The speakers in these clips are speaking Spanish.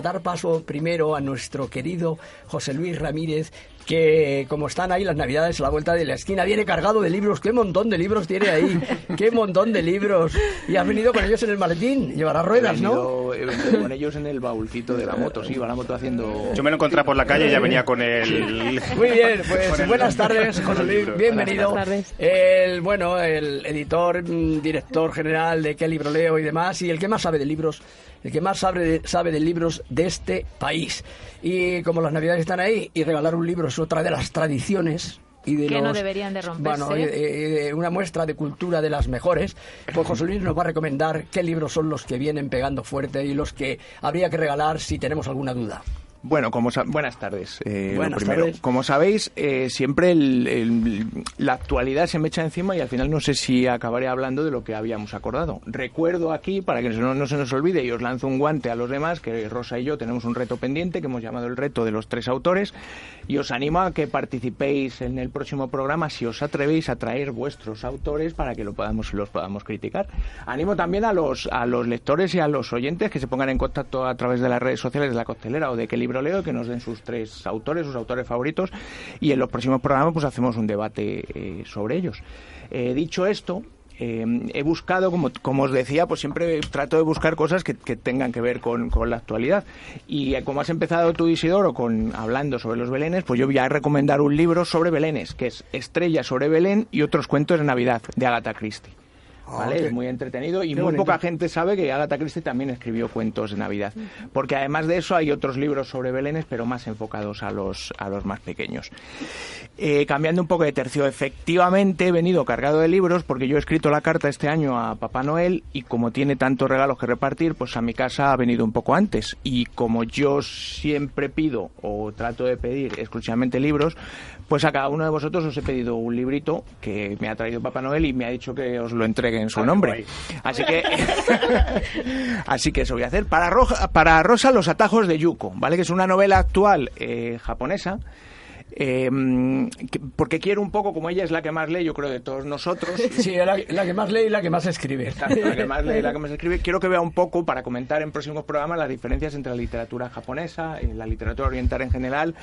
dar paso primero a nuestro querido José Luis Ramírez, que como están ahí las navidades a la vuelta de la esquina, viene cargado de libros. ¿Qué montón de libros tiene ahí? ¿Qué montón de libros? Y has venido con ellos en el maletín, llevará ruedas, ¿no? He venido con ellos en el baulcito de la moto, sí, va la moto haciendo... Yo me lo encontré por la calle y ya venía con el... Muy bien, pues buenas tardes, José Luis, bienvenido. Buenas tardes. El, bueno, el editor, mm, director general de Qué Libro Leo y demás, y el que más sabe de libros el que más sabe de, sabe de libros de este país. Y como las navidades están ahí, y regalar un libro es otra de las tradiciones. Y de Que los- no deberían de romperse. Bueno, y de una muestra de cultura de las mejores. Pues José Luis nos va a recomendar qué libros son los que vienen pegando fuerte y los que habría que regalar si tenemos alguna duda. Bueno, como buenas tardes. eh, lo Buenas primero. tardes. Como sabéis, eh, siempre el- el- la actualidad se me echa encima y al final no sé si acabaré hablando de lo que habíamos acordado. Recuerdo aquí, para que no, no se nos olvide, y os lanzo un guante a los demás, que Rosa y yo tenemos un reto pendiente que hemos llamado el reto de los tres autores y os animo a que participéis en el próximo programa si os atrevéis a traer vuestros autores para que lo podamos, los podamos criticar. Animo también a los, a los lectores y a los oyentes que se pongan en contacto a través de las redes sociales de la costelera o de qué libro leo, que nos den sus tres autores, sus autores favoritos y en los próximos programas pues hacemos un debate eh, sobre ellos. Eh, dicho esto, eh, he buscado, como, como os decía, pues siempre trato de buscar cosas que, tengan que ver con, con la actualidad. Y eh, como has empezado tú, Isidoro, con, hablando sobre los belenes, pues yo voy a recomendar un libro sobre belenes, que es Estrella sobre Belén y otros cuentos de Navidad, de Agatha Christie. ¿Vale? Ah, qué- es muy entretenido y muy bonito. poca gente sabe que Agatha Christie también escribió cuentos de Navidad. Porque además de eso hay otros libros sobre belenes, pero más enfocados a los, a los más pequeños. Eh, cambiando un poco de tercio, efectivamente he venido cargado de libros porque yo he escrito la carta este año a Papá Noel y como tiene tantos regalos que repartir, pues a mi casa ha venido un poco antes. Y como yo siempre pido o trato de pedir exclusivamente libros, pues a cada uno de vosotros os he pedido un librito que me ha traído Papá Noel y me ha dicho que os lo entregue en su Ah, nombre. Así que así que eso voy a hacer. Para, Roja- para Rosa, Los atajos de Yuko, ¿vale? Que es una novela actual eh, japonesa. eh, que- porque quiero un poco, como ella es la que más lee, yo creo, de todos nosotros. Sí, la, la que más lee y la que más escribe. La que más lee, la que más escribe. Quiero que vea un poco, para comentar en próximos programas, las diferencias entre la literatura japonesa, y la literatura oriental en general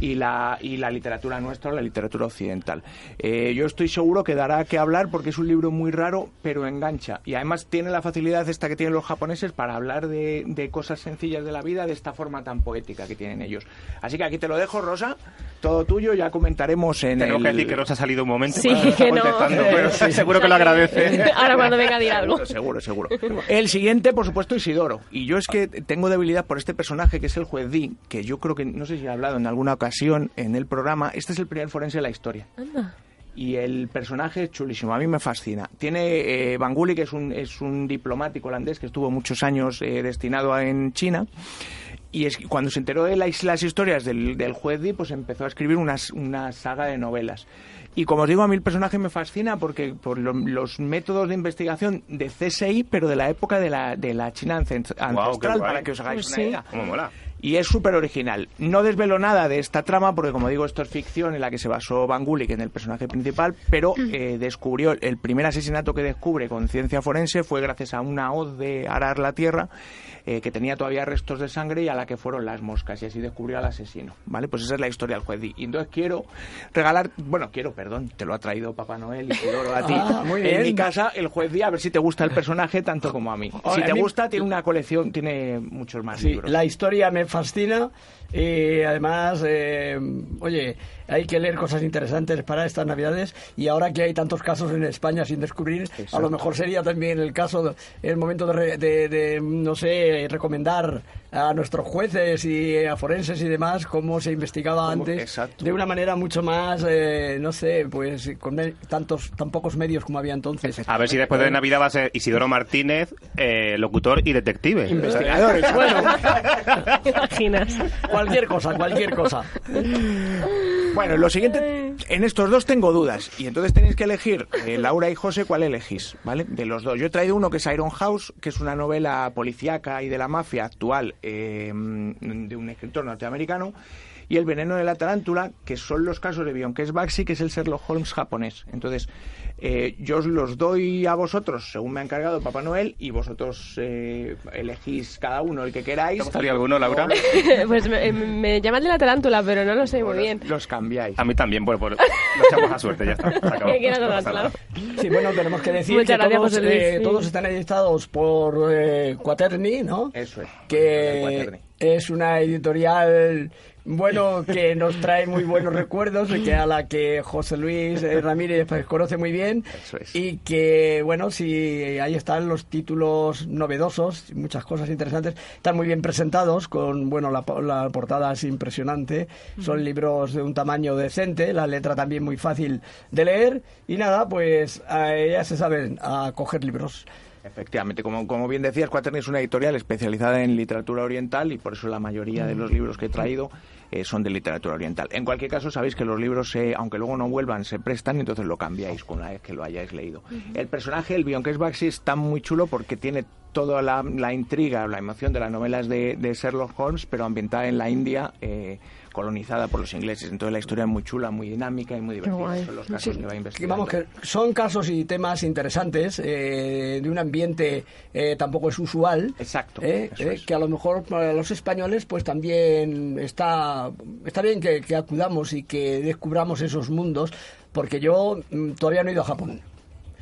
y la, y la literatura nuestra, la literatura occidental. Eh, yo estoy seguro que dará que hablar porque es un libro muy raro, pero engancha. Y además tiene la facilidad esta que tienen los japoneses para hablar de, de cosas sencillas de la vida de esta forma tan poética que tienen ellos. Así que aquí te lo dejo, Rosa. Todo tuyo, ya comentaremos en Tengo el... que decir que nos ha salido un momento. Sí, está que no. contestando, pero sí, seguro que lo agradece. Ahora cuando venga a decir algo. Seguro, seguro, seguro. El siguiente, por supuesto, Isidoro. Y yo es que tengo debilidad por este personaje que es el juez Di, que yo creo que, no sé si he hablado en alguna ocasión en el programa, este es el primer forense de la historia. Anda. Y el personaje es chulísimo, a mí me fascina. Tiene eh, Banguli, que es un, es un diplomático holandés que estuvo muchos años eh, destinado a- en China. Y es cuando se enteró de las, las historias del, del juez Di, pues empezó a escribir unas- una saga de novelas. Y como os digo, a mí el personaje me fascina porque por lo- los métodos de investigación de CSI, pero de la época de la, de la China ancest- ancestral, para que os hagáis Pues una sí. idea. Cómo mola. Y es súper original. No desvelo nada de esta trama, porque como digo, esto es ficción en la que se basó Van Gulik en el personaje principal, pero eh, descubrió, el primer asesinato que descubre con ciencia forense fue gracias a una hoz de arar la tierra eh, que tenía todavía restos de sangre y a la que fueron las moscas, y así descubrió al asesino. ¿Vale? Pues esa es la historia del juez. Y entonces quiero regalar, bueno, quiero, perdón, te lo ha traído Papá Noel y te lo a ti. Ah, muy En mi casa, el juez Di, a ver si te gusta el personaje tanto como a mí. Ahora, Si te gusta, tiene una colección, tiene muchos más Sí, libros. la historia me fascina y además, eh, oye, hay que leer cosas interesantes para estas navidades y ahora que hay tantos casos en España sin descubrir, a lo mejor sería también el caso, el momento de, re- de- de, no sé, recomendar a nuestros jueces y a forenses y demás cómo se investigaba Cómo- antes exacto. de una manera mucho más, eh, no sé, pues con tantos, tan pocos medios como había entonces. A ver si después de Navidad va a ser Isidoro Martínez, eh, locutor y detective. Investigadores, bueno, ¿Te imaginas? cualquier cosa, cualquier cosa. Bueno, lo siguiente En estos dos tengo dudas. Y entonces tenéis que elegir, eh, Laura y José, ¿cuál elegís? ¿Vale? De los dos. Yo he traído uno que es Iron House, que es una novela policíaca y de la mafia actual eh, de un escritor norteamericano y El veneno de la tarántula, que son los casos de Bionques Baxi, que es el Sherlock Holmes japonés. Entonces, eh, yo os los doy a vosotros según me ha encargado Papá Noel y vosotros eh, elegís cada uno el que queráis. ¿Te gustaría alguno, Laura? pues me, me llama el de la tarántula, pero no lo sé muy bien. Los cambiáis. A mí también, bueno, pues lo echamos a suerte, ya está. se acabó. Que quiera No la pasa nada. tarántula. Sí, bueno, tenemos que decir Muchas que gracias, todos, José Luis, eh, sí. todos están editados por eh, Quaterni, ¿no? Eso es. que Quaterni. Es una editorial bueno que nos trae muy buenos recuerdos y que a la que José Luis eh, Ramírez pues, conoce muy bien. Eso es. y que bueno sí ahí están los títulos novedosos muchas cosas interesantes están muy bien presentados con bueno la, po- la portada es impresionante. Son libros de un tamaño decente la letra también muy fácil de leer. Y nada pues eh, ya se saben a coger libros Efectivamente, como, como bien decías, Quaterni es una editorial especializada en literatura oriental y por eso la mayoría de los libros que he traído eh, son de literatura oriental. En cualquier caso, sabéis que los libros, eh, aunque luego no vuelvan, se prestan y entonces lo cambiáis con una vez que lo hayáis leído. El personaje, el Bionques Baxi, está muy chulo porque tiene toda la, la intriga, la emoción de las novelas de, de Sherlock Holmes, pero ambientada en la India. eh, colonizada por los ingleses. Entonces la historia es muy chula, muy dinámica y muy divertida. Son los casos que va investigando. vamos, que son casos y temas interesantes eh, de un ambiente eh, tampoco es usual. Exacto, eh, eh, es. Que a lo mejor para los españoles pues también está, está bien que, que acudamos y que descubramos esos mundos, porque yo mm, todavía no he ido a Japón.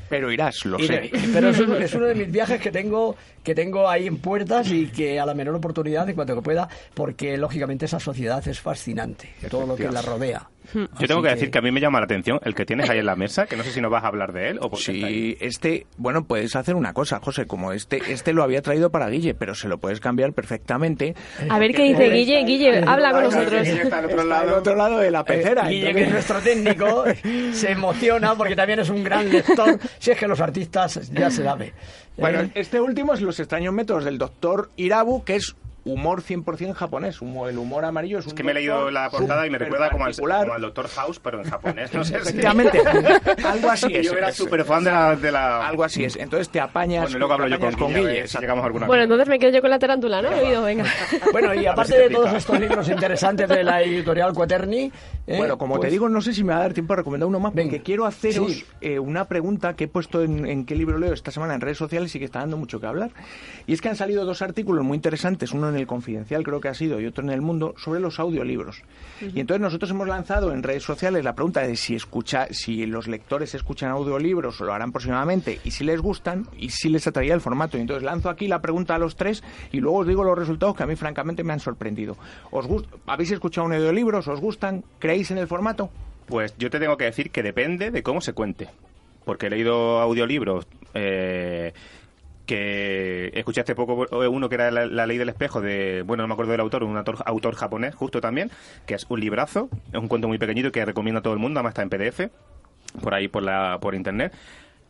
Pero irás, lo Y sé. pero es, uno- es uno de mis viajes que tengo que tengo ahí en puertas y que a la menor oportunidad, en cuanto que pueda, porque lógicamente esa sociedad es fascinante, todo lo que la rodea. Yo tengo que decir que a mí me llama la atención el que tienes ahí en la mesa, que no sé si no vas a hablar de él o por qué está ahí. Sí, este, bueno, puedes hacer una cosa, José, como este, este lo había traído para Guille, pero se lo puedes cambiar perfectamente. A ver qué dice Guille. Guille, habla con nosotros. Guille está al otro Está al lado. otro lado de la pecera. Eh, Guille, que es nuestro técnico, se emociona porque también es un gran lector. Si es que los artistas ya se sabe. Bueno, Eh, este último es Los extraños métodos del doctor Irabu, que es humor 100% japonés. humo- El humor amarillo es un Es que me he leído la portada y me recuerda como al, como al Doctor House, pero en japonés. No sé si- Efectivamente, algo así es. Yo era súper fan de la, de la... Algo así es. Entonces te apañas, Bueno, y luego hablo yo con, Guille, si llegamos a alguna Bueno, entonces me quedo yo con la tarántula, ¿no? He oído, venga. Bueno, y aparte si de todos estos libros interesantes de la editorial Quaterni... eh, Bueno, como te pues, digo, no sé si me va a dar tiempo a recomendar uno más, porque quiero haceros Sí. eh, una pregunta que he puesto en, en qué libro leo esta semana en redes sociales y que está dando mucho que hablar. Y es que han salido dos artículos muy interesantes, uno en el Confidencial creo que ha sido y otro en El Mundo, sobre los audiolibros. Y entonces nosotros hemos lanzado en redes sociales la pregunta de si escucha, si los lectores escuchan audiolibros o lo harán próximamente y si les gustan y si les atraía el formato. Y entonces lanzo aquí la pregunta a los tres y luego os digo los resultados que a mí francamente me han sorprendido. ¿Os gust- ¿Habéis escuchado un audiolibros? ¿Os gustan? ¿Creéis en el formato? Pues yo te tengo que decir que depende de cómo se cuente. Porque he leído audiolibros eh, que escuché hace poco uno que era la, la ley del espejo de, bueno, no me acuerdo del autor, un autor, autor japonés justo también, que es un librazo, es un cuento muy pequeñito que recomiendo a todo el mundo, además está en PDF, por ahí por, la, por internet.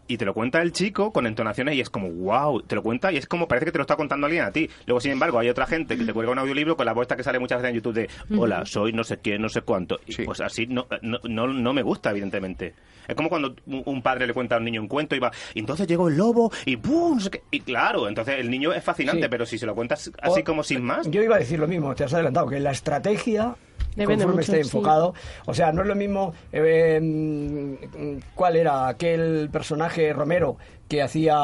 Y te lo cuenta el chico con entonaciones y es como, wow, te lo cuenta y es como parece que te lo está contando alguien a ti. Luego, sin embargo, hay otra gente que te cuelga un audiolibro con la voz que sale muchas veces en YouTube de, hola, soy no sé quién, no sé cuánto. Y Sí. pues así no, no, no, no me gusta, evidentemente. Es como cuando un un padre le cuenta a un niño un cuento y va, y entonces llegó el lobo y ¡pum! no sé qué. Y claro, entonces el niño es fascinante, Sí. pero si se lo cuentas así o- como sin más. Yo iba a decir lo mismo, te has adelantado, que la estrategia... Depende conforme mucho, esté sí. enfocado. O sea, no es lo mismo. eh, ¿Cuál era aquel personaje Romero que hacía.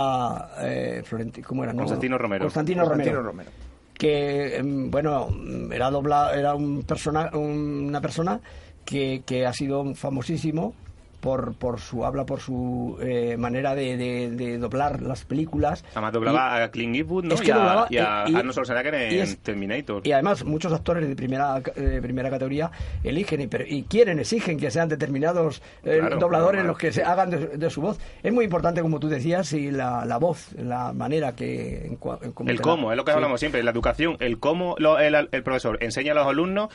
Eh, Florenti- ¿Cómo era? No, Constantino Romero. Constantino Romero. Constantino Romero. que em, bueno era dobla, era un persona una persona que, que ha sido famosísimo por, por su habla por su eh, manera de, de- de doblar las películas Además doblaba a Clint Eastwood, ¿no? Es que y a, doblaba, y a y- Arnold Schwarzenegger en es- Terminator. y además muchos actores de primera eh, primera categoría eligen y, pero- y quieren exigen que sean determinados eh, Claro, dobladores los que se hagan de, de su voz es muy importante como tú decías y la, la voz la manera que en en El cómo, la- es lo que sí. hablamos siempre, la educación, el cómo lo- el, el profesor enseña a los alumnos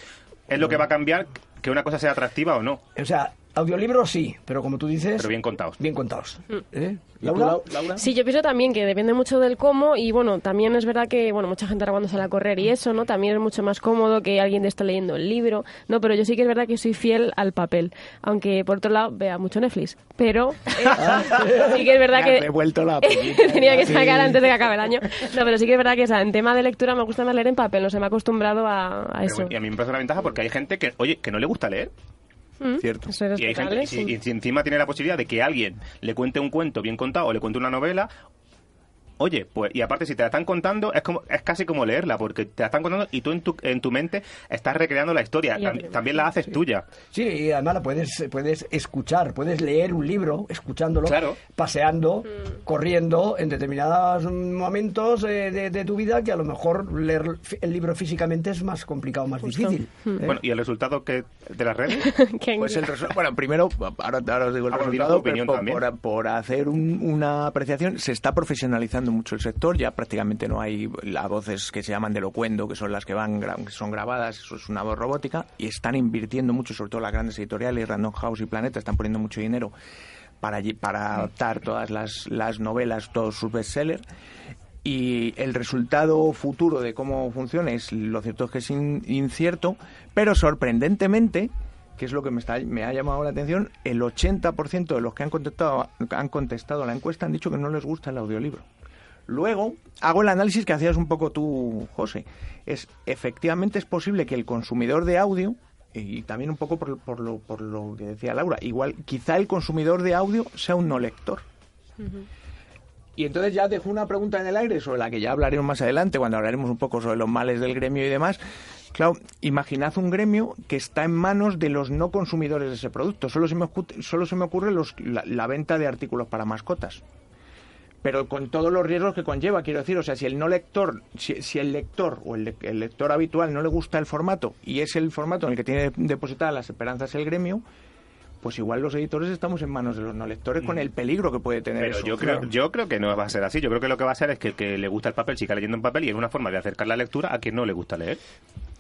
es lo que va a cambiar que una cosa sea atractiva o no. O sea, audiolibros sí, pero como tú dices... Pero bien contados. Bien contados. Mm. ¿Eh? ¿Y tú, ¿Laura? Lau- Laura? Sí, yo pienso también que depende mucho del cómo y bueno, también es verdad que bueno, mucha gente ahora cuando sale a correr y eso, ¿no? También es mucho más cómodo que alguien te esté leyendo el libro, ¿no? Pero yo sí que es verdad que soy fiel al papel, aunque por otro lado vea mucho Netflix, pero eh, sí que es verdad que devuelto la pollita. tenía que sacar antes de que acabe el año. No, pero sí que es verdad que o sea, en tema de lectura me gusta más leer en papel, no se me ha acostumbrado a, a Pero, eso. y a mí me parece una ventaja porque hay gente que, oye, que no le gusta leer. Mm, Cierto. Y hay gente y si, sí. y si encima tiene la posibilidad de que alguien le cuente un cuento bien contado o le cuente una novela, oye, pues y aparte si te la están contando es como es casi como leerla porque te la están contando y tú en tu, en tu mente estás recreando la historia, también la haces tuya. Sí, y además la puedes, puedes escuchar, puedes leer un libro escuchándolo, Claro. paseando, corriendo en determinados momentos eh, de, de tu vida que a lo mejor leer el libro físicamente es más complicado, más difícil. ¿eh? Bueno, y el resultado que de las redes Pues el bueno, primero, ahora, ahora os digo el Ah, resultado, pero por, también. por- por hacer un- una apreciación, se está profesionalizando mucho el sector, ya prácticamente no hay las voces que se llaman de locuendo, que son las que van que son grabadas, eso es una voz robótica, y están invirtiendo mucho, sobre todo las grandes editoriales, Random House y Planeta, están poniendo mucho dinero para, para adaptar todas las, las novelas, todos sus bestsellers. Y el resultado futuro de cómo funciona es, lo cierto es que es in- incierto, pero sorprendentemente, que es lo que me, está, me ha llamado la atención, el 80% de los que han contestado, han contestado a la encuesta han dicho que no les gusta el audiolibro. Luego, hago el análisis que hacías un poco tú, José. Es, efectivamente es posible que el consumidor de audio, y también un poco por, por lo, por lo que decía Laura, igual quizá el consumidor de audio sea un no lector. Y entonces ya dejo una pregunta en el aire sobre la que ya hablaremos más adelante, cuando hablaremos un poco sobre los males del gremio y demás. Claro, imaginad un gremio que está en manos de los no consumidores de ese producto. Solo se me, solo se me ocurre los- la, la venta de artículos para mascotas. Pero con todos los riesgos que conlleva, quiero decir, o sea, si el no lector, si, si el lector o el, le- el lector habitual no le gusta el formato y es el formato en el que tiene depositadas las esperanzas el gremio, pues igual los editores estamos en manos de los no lectores con el peligro que puede tener Pero eso. yo creo, yo creo que no va a ser así. Yo creo que lo que va a ser es que el que le gusta el papel siga leyendo en papel y es una forma de acercar la lectura a quien no le gusta leer.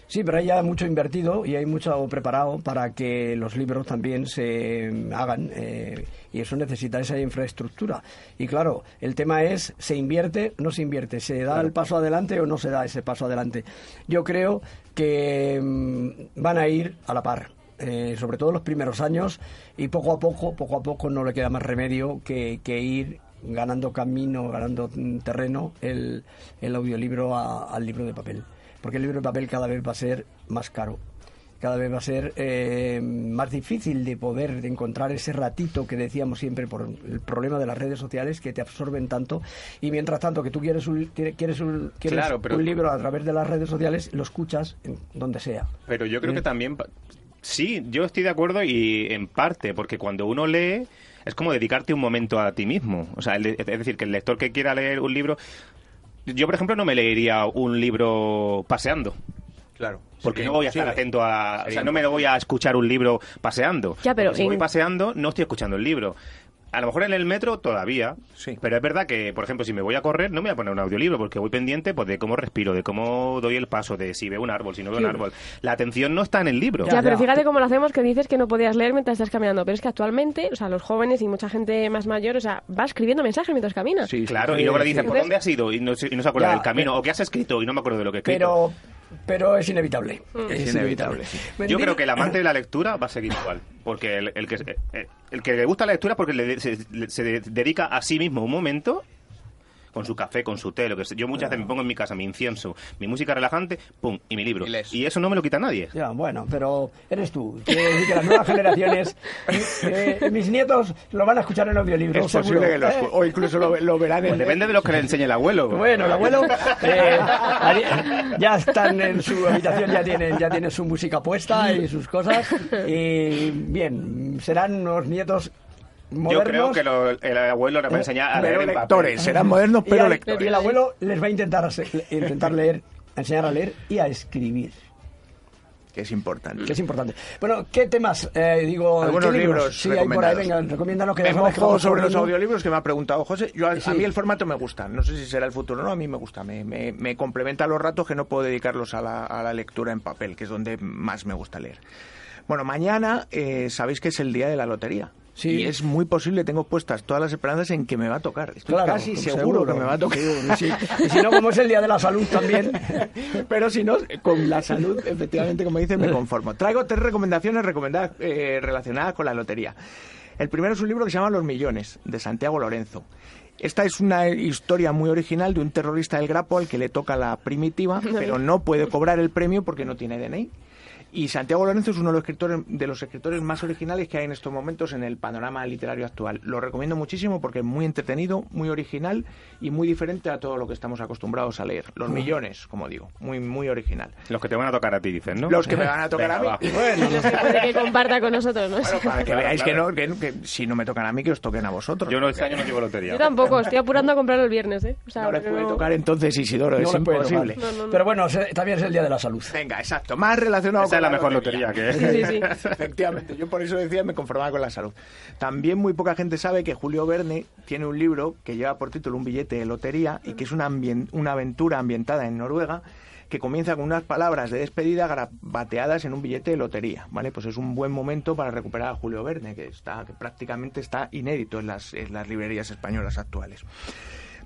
Sí, pero hay ya mucho invertido y hay mucho preparado para que los libros también se hagan eh, y eso necesita esa infraestructura. Y claro, el tema es, ¿se invierte no se invierte? ¿Se da el paso adelante o no se da ese paso adelante? Yo creo que mm, van a ir a la par. eh, sobre todo los primeros años y poco a poco, poco a poco no le queda más remedio que, que ir ganando camino, ganando mm, terreno el, el audiolibro a- al libro de papel porque el libro de papel cada vez va a ser más caro. Cada vez va a ser eh, más difícil de poder de encontrar ese ratito que decíamos siempre por el problema de las redes sociales que te absorben tanto. Y mientras tanto que tú quieres un, quieres un, quieres Claro, pero- un libro a través de las redes sociales, lo escuchas en donde sea. Pero yo creo que también... pa- Sí, yo estoy de acuerdo y en parte, porque cuando uno lee es como dedicarte un momento a ti mismo. O sea, es decir, que el lector que quiera leer un libro... Yo, por ejemplo, no me leería un libro paseando. Claro. Porque no voy a estar atento a... O sea, no me voy a escuchar un libro paseando. Ya, pero si en- voy paseando, no estoy escuchando el libro. A lo mejor en el metro todavía, Sí. pero es verdad que, por ejemplo, si me voy a correr, no me voy a poner un audiolibro porque voy pendiente pues, de cómo respiro, de cómo doy el paso, de si veo un árbol, si no veo un árbol. La atención no está en el libro. Ya, Ya, pero fíjate cómo lo hacemos que dices que no podías leer mientras estás caminando. Pero es que actualmente, o sea, los jóvenes y mucha gente más mayor, o sea, va escribiendo mensajes mientras camina. Sí, Claro, Sí, y luego le sí. dices, ¿por Entonces- dónde has ido? Y no, se- y no se acuerda Ya, del camino. pero- O qué has escrito y no me acuerdo de lo que he escrito. Pero, pero es inevitable. Es inevitable, sí. Yo creo que el amante de la lectura va a seguir igual. Porque el, el que, eh, el que le gusta la lectura porque le- se, le- se dedica a sí mismo un momento con su café, con su té, lo que sea. Yo muchas veces me pongo en mi casa mi incienso, mi música relajante, pum, y mi libro. Y eso no me lo quita nadie. Ya, bueno, pero eres tú. Quiero decir que las nuevas generaciones, eh, mis nietos lo van a escuchar en audiolibro. Es seguro. posible que lo ¿eh? o incluso lo, lo verán en... Pues depende de lo que le enseñe el abuelo. Bueno, el abuelo eh, ya están en su habitación, ya tienen, ya tienen su música puesta y sus cosas. Y bien, serán unos nietos Yo creo que lo- el abuelo le va a enseñar a Pero leer en papel. lectores, serán modernos pero lectores. y el abuelo les va a intentar, intentar leer, a enseñar a leer y a escribir. Que es importante. Que es importante. Bueno, ¿qué temas? Eh, digo, Algunos ¿qué libros Sí, hay por ahí, venga, recomiéndanos que vamos sobre los audiolibros que me ha preguntado José. Yo, a, mí el formato me gusta. No sé si será el futuro o no. A mí me gusta. Me, me, me complementa los ratos que no puedo dedicarlos a la, a la lectura en papel, que es donde más me gusta leer. Bueno, mañana eh, sabéis que es el día de la lotería. Sí. Y es muy posible, tengo puestas todas las esperanzas en que me va a tocar. Estoy Claro, casi seguro, que me va a tocar. sí. Y si no, como es el Día de la Salud también. Pero si no, con la salud, efectivamente, como dices, me conformo. Traigo tres recomendaciones recomendadas, eh, relacionadas con la lotería. El primero es un libro que se llama Los Millones, de Santiago Lorenzo. Esta es una historia muy original de un terrorista del Grapo al que le toca la primitiva, pero no puede cobrar el premio porque no tiene DNI. Y Santiago Lorenzo es uno de los escritores, de los escritores más originales que hay en estos momentos en el panorama literario actual. Lo recomiendo muchísimo porque es muy entretenido, muy original y muy diferente a todo lo que estamos acostumbrados a leer. Los millones, como digo, muy muy original. Los que te van a tocar a ti, dicen, ¿no? Los que me van a tocar Venga, a mí. Bueno, No se puede que comparta con nosotros, ¿no? bueno, para que Claro, veáis claro. Que, no, que, que si no me tocan a mí, que os toquen a vosotros. Yo no, este año no llevo lotería. Yo tampoco, estoy apurando a comprarlo el viernes, ¿eh? O sea, no les puede no- tocar entonces Isidoro, No es imposible. No, no, no. Pero bueno, también es el Día de la Salud. Venga, exacto. Más relacionado con es la mejor lotería que Sí, sí, sí. Efectivamente, yo por eso decía me conformaba con la salud. También muy poca gente sabe que Julio Verne tiene un libro que lleva por título Un billete de lotería y que es una, una aventura ambientada en Noruega que comienza con unas palabras de despedida bateadas en un billete de lotería, ¿vale? Pues es un buen momento para recuperar a Julio Verne, que está que prácticamente está inédito en las, en las librerías españolas actuales.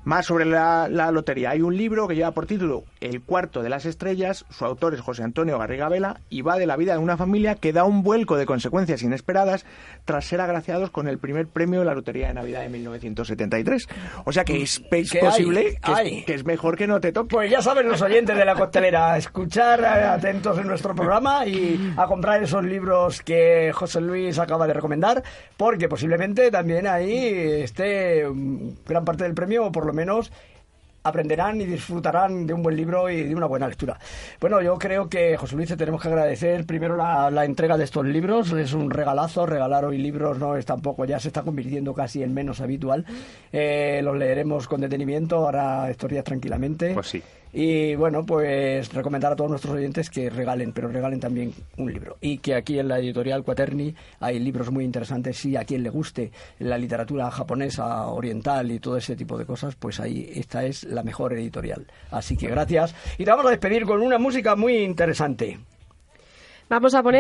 Más sobre la, la lotería. Hay un libro que lleva por título El cuarto de las estrellas. Su autor es José Antonio Garriga Vela y va de la vida de una familia que da un vuelco de consecuencias inesperadas tras ser agraciados con el primer premio de la Lotería de Navidad de 1973. O sea que es, es ¿Qué hay? posible que, es- que es mejor que no te toque. Pues ya saben los oyentes de la costelera, escuchar eh, atentos en nuestro programa y a comprar esos libros que José Luis acaba de recomendar, porque posiblemente también ahí esté mm, gran parte del premio, por lo menos aprenderán y disfrutarán de un buen libro y de una buena lectura. Bueno, yo creo que, José Luis, te tenemos que agradecer primero la, entrega de estos libros. Es un regalazo. Regalar hoy libros no es tampoco, ya se está convirtiendo casi en menos habitual. Eh, los leeremos con detenimiento ahora estos días tranquilamente. Pues sí. Y bueno, pues recomendar a todos nuestros oyentes que regalen, pero regalen también un libro. Y que aquí en la editorial Quaterni hay libros muy interesantes y a quien le guste la literatura japonesa, oriental y todo ese tipo de cosas, pues ahí esta es la mejor editorial. Así que gracias. Y te vamos a despedir con una música muy interesante. Vamos a poner